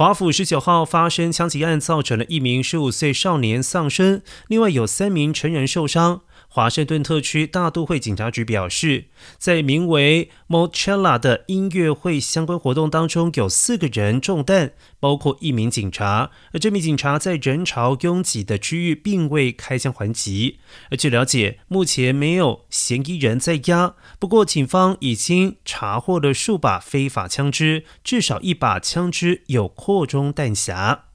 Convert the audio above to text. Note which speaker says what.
Speaker 1: 华府十九号发生枪击案，造成了一名十五岁少年丧生，另外有三名成人受伤。华盛顿特区大都会警察局表示，在名为 Mochella 的音乐会相关活动当中，有四个人中弹，包括一名警察。而这名警察在人潮拥挤的区域并未开枪还击。而据了解，目前没有嫌疑人在押。不过，警方已经查获了数把非法枪支，至少一把枪支有扩中弹匣。